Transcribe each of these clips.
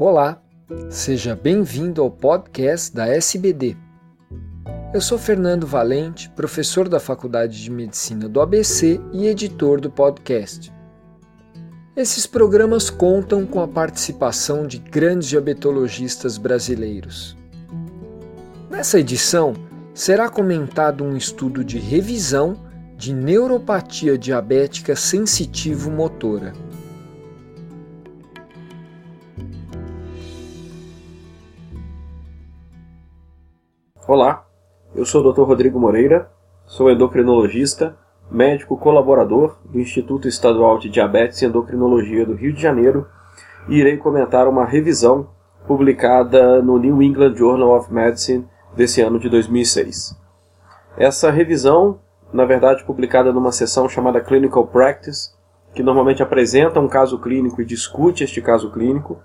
Olá, seja bem-vindo ao podcast da SBD. Eu sou Fernando Valente, professor da Faculdade de Medicina do ABC e editor do podcast. Esses programas contam com a participação de grandes diabetologistas brasileiros. Nessa edição, será comentado um estudo de revisão de neuropatia diabética sensitivo-motora. Olá, eu sou o Dr. Rodrigo Moreira, sou endocrinologista, médico colaborador do Instituto Estadual de Diabetes e Endocrinologia do Rio de Janeiro e irei comentar uma revisão publicada no New England Journal of Medicine desse ano de 2006. Essa revisão, na verdade, publicada numa sessão chamada Clinical Practice, que normalmente apresenta um caso clínico e discute este caso clínico,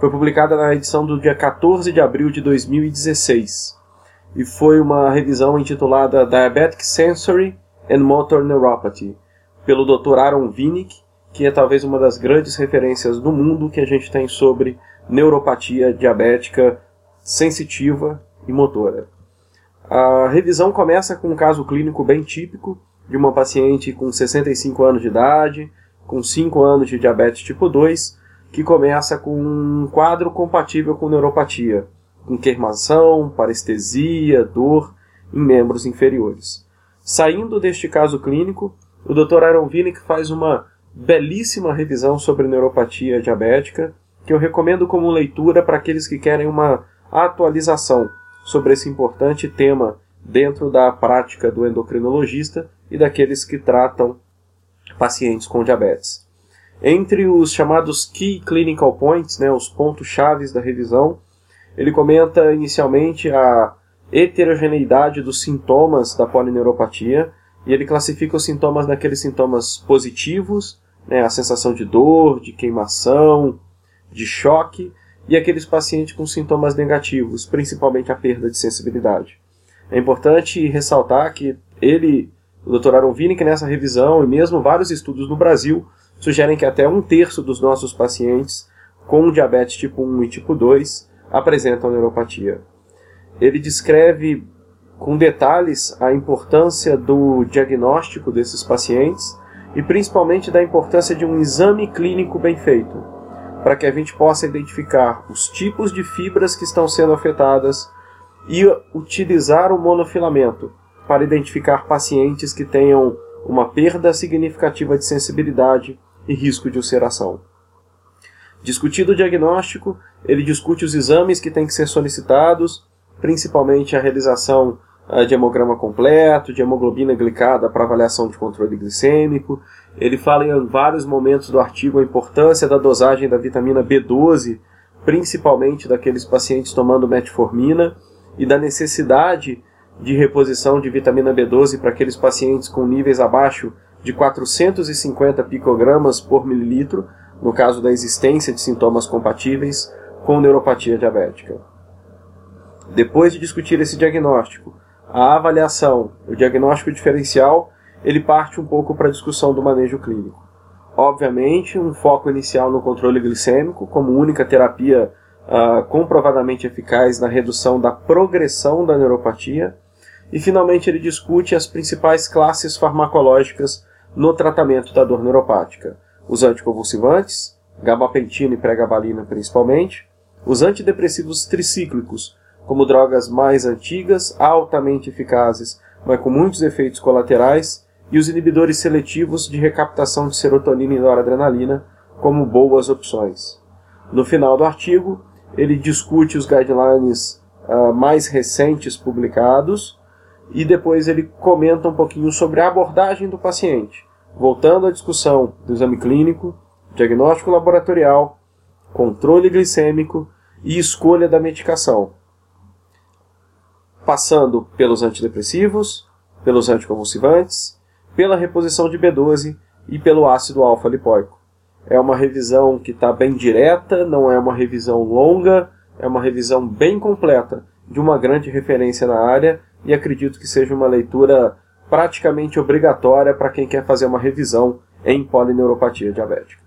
foi publicada na edição do dia 14 de abril de 2016 e foi uma revisão intitulada Diabetic Sensory and Motor Neuropathy, pelo Dr. Aaron Vinick, que é talvez uma das grandes referências do mundo que a gente tem sobre neuropatia diabética sensitiva e motora. A revisão começa com um caso clínico bem típico de uma paciente com 65 anos de idade, com 5 anos de diabetes tipo 2, que começa com um quadro compatível com neuropatia com queimação, parestesia, dor em membros inferiores. Saindo deste caso clínico, o Dr. Aaron Vinick faz uma belíssima revisão sobre neuropatia diabética, que eu recomendo como leitura para aqueles que querem uma atualização sobre esse importante tema dentro da prática do endocrinologista e daqueles que tratam pacientes com diabetes. Entre os chamados Key Clinical Points, né, os pontos chaves da revisão, ele comenta inicialmente a heterogeneidade dos sintomas da polineuropatia e ele classifica os sintomas naqueles sintomas positivos, né, a sensação de dor, de queimação, de choque, e aqueles pacientes com sintomas negativos, principalmente a perda de sensibilidade. É importante ressaltar que ele, o Dr. Aaron que nessa revisão, e mesmo vários estudos no Brasil, sugerem que até um terço dos nossos pacientes com diabetes tipo 1 e tipo 2 apresentam neuropatia. Ele descreve com detalhes a importância do diagnóstico desses pacientes e principalmente da importância de um exame clínico bem feito, para que a gente possa identificar os tipos de fibras que estão sendo afetadas e utilizar o monofilamento para identificar pacientes que tenham uma perda significativa de sensibilidade e risco de ulceração. Discutido o diagnóstico, ele discute os exames que têm que ser solicitados, principalmente a realização uh, de hemograma completo, de hemoglobina glicada para avaliação de controle glicêmico. Ele fala em vários momentos do artigo a importância da dosagem da vitamina B12, principalmente daqueles pacientes tomando metformina, e da necessidade de reposição de vitamina B12 para aqueles pacientes com níveis abaixo de 450 picogramas por mililitro, no caso da existência de sintomas compatíveis com neuropatia diabética. Depois de discutir esse diagnóstico, a avaliação, o diagnóstico diferencial, ele parte um pouco para a discussão do manejo clínico. Obviamente, um foco inicial no controle glicêmico, como única terapia uh, comprovadamente eficaz na redução da progressão da neuropatia, e finalmente ele discute as principais classes farmacológicas no tratamento da dor neuropática, os anticonvulsivantes, gabapentina e pregabalina principalmente, os antidepressivos tricíclicos, como drogas mais antigas, altamente eficazes, mas com muitos efeitos colaterais, e os inibidores seletivos de recaptação de serotonina e noradrenalina como boas opções. No final do artigo, ele discute os guidelines uh, mais recentes publicados e depois ele comenta um pouquinho sobre a abordagem do paciente, voltando à discussão do exame clínico, diagnóstico laboratorial, controle glicêmico e escolha da medicação, passando pelos antidepressivos, pelos anticonvulsivantes, pela reposição de B12 e pelo ácido alfa-lipoico. É uma revisão que está bem direta, não é uma revisão longa, é uma revisão bem completa de uma grande referência na área e acredito que seja uma leitura praticamente obrigatória para quem quer fazer uma revisão em polineuropatia diabética.